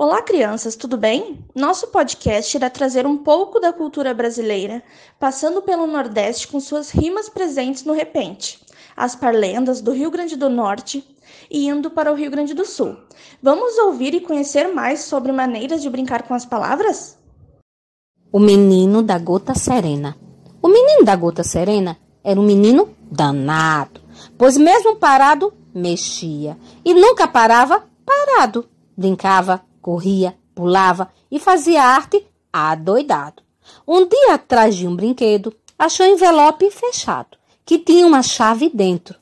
Olá, crianças, tudo bem? Nosso podcast irá trazer um pouco da cultura brasileira, passando pelo Nordeste com suas rimas presentes no repente, as parlendas do Rio Grande do Norte e indo para o Rio Grande do Sul. Vamos ouvir e conhecer mais sobre maneiras de brincar com as palavras? O menino da gota serena. O menino da gota serena era um menino danado, pois mesmo parado, mexia e nunca parava parado. Brincava, corria, pulava e fazia arte adoidado. Um dia, atrás de um brinquedo, achou um envelope fechado, que tinha uma chave dentro,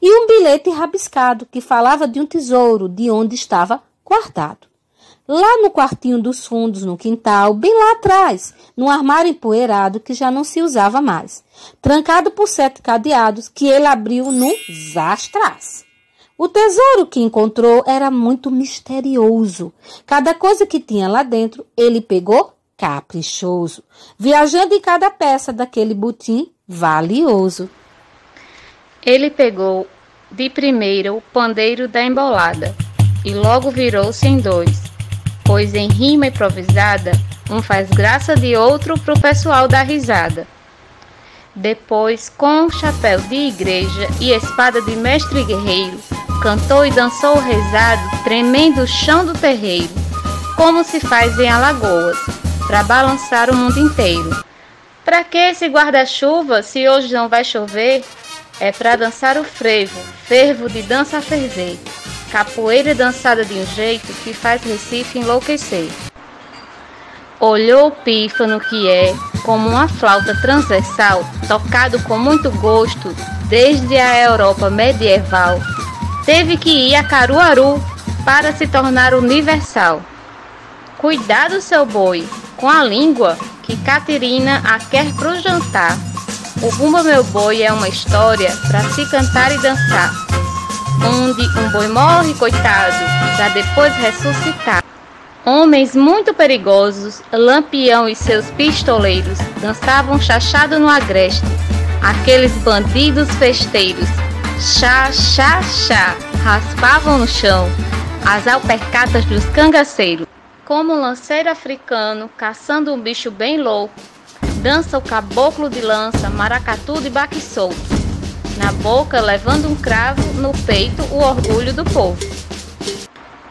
e um bilhete rabiscado que falava de um tesouro de onde estava guardado. Lá no quartinho dos fundos, no quintal, bem lá atrás, num armário empoeirado que já não se usava mais, trancado por sete cadeados que ele abriu num zastras. O tesouro que encontrou era muito misterioso. Cada coisa que tinha lá dentro, ele pegou caprichoso, viajando em cada peça daquele butim valioso. Ele pegou de primeira o pandeiro da embolada e logo virou-se em dois, pois em rima improvisada, um faz graça de outro pro pessoal dar risada. Depois, com chapéu de igreja e espada de mestre guerreiro, cantou e dançou o rezado, tremendo o chão do terreiro, como se faz em Alagoas, para balançar o mundo inteiro. Para que esse guarda-chuva se hoje não vai chover? É para dançar o frevo, fervo de dança a ferver, capoeira dançada de um jeito que faz Recife enlouquecer. Olhou o pífano que é, como uma flauta transversal, tocado com muito gosto desde a Europa medieval, teve que ir a Caruaru para se tornar universal. Cuidado, seu boi, com a língua que Caterina a quer pro jantar. O Bumba Meu Boi é uma história para se cantar e dançar, onde um boi morre, coitado, para depois ressuscitar. Homens muito perigosos, Lampião e seus pistoleiros, dançavam chachado no agreste, aqueles bandidos festeiros chá, chá, chá, raspavam no chão as alpercatas dos cangaceiros. Como um lanceiro africano caçando um bicho bem louco, dança o caboclo de lança, maracatu de baque solto, na boca levando um cravo, no peito o orgulho do povo.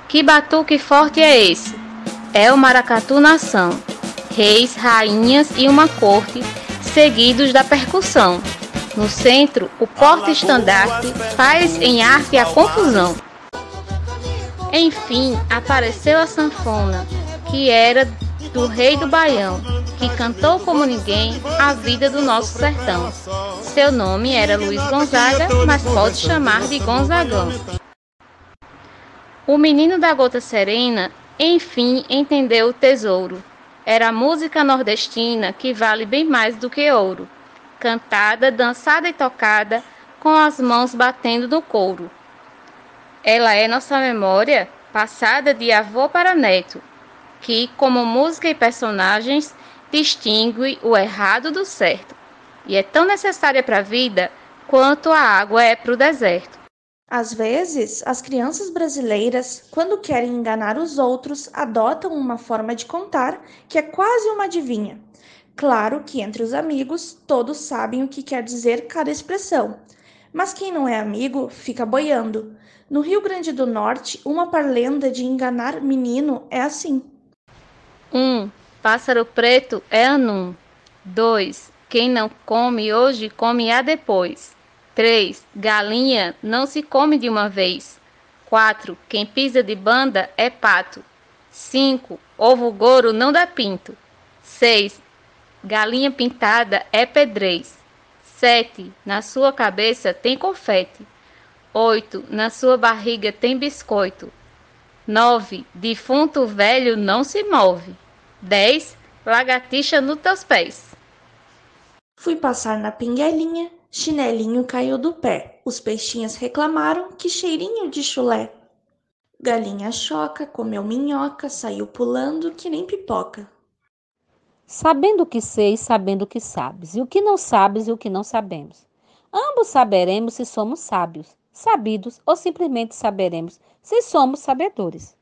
Que batuque forte é esse? É o maracatu nação, reis, rainhas e uma corte, seguidos da percussão. No centro, o porta-estandarte faz em arte a confusão. Enfim, apareceu a sanfona, que era do rei do Baião, que cantou como ninguém a vida do nosso sertão. Seu nome era Luiz Gonzaga, mas pode chamar de Gonzagão. O menino da gota serena, enfim, entendeu o tesouro. Era a música nordestina que vale bem mais do que ouro cantada, dançada e tocada, com as mãos batendo no couro. Ela é nossa memória, passada de avô para neto, que, como música e personagens, distingue o errado do certo, e é tão necessária para a vida quanto a água é para o deserto. Às vezes, as crianças brasileiras, quando querem enganar os outros, adotam uma forma de contar que é quase uma adivinha. Claro que entre os amigos todos sabem o que quer dizer cada expressão, mas quem não é amigo fica boiando. No Rio Grande do Norte, uma parlenda de enganar menino é assim: 1. Um, pássaro preto é anum. 2. Quem não come hoje, come a depois. 3. Galinha não se come de uma vez. 4. Quem pisa de banda é pato. 5. Ovo goro não dá pinto. 6. Galinha pintada é pedrez. 7. Na sua cabeça tem confete. 8. Na sua barriga tem biscoito. 9. Defunto velho não se move. 10. Lagartixa nos teus pés. Fui passar na pinguelinha, chinelinho caiu do pé. Os peixinhos reclamaram que cheirinho de chulé. Galinha choca, comeu minhoca, saiu pulando que nem pipoca. Sabendo o que sei, sabendo o que sabes, e o que não sabes e o que não sabemos. Ambos saberemos se somos sábios, sabidos ou simplesmente saberemos se somos sabedores.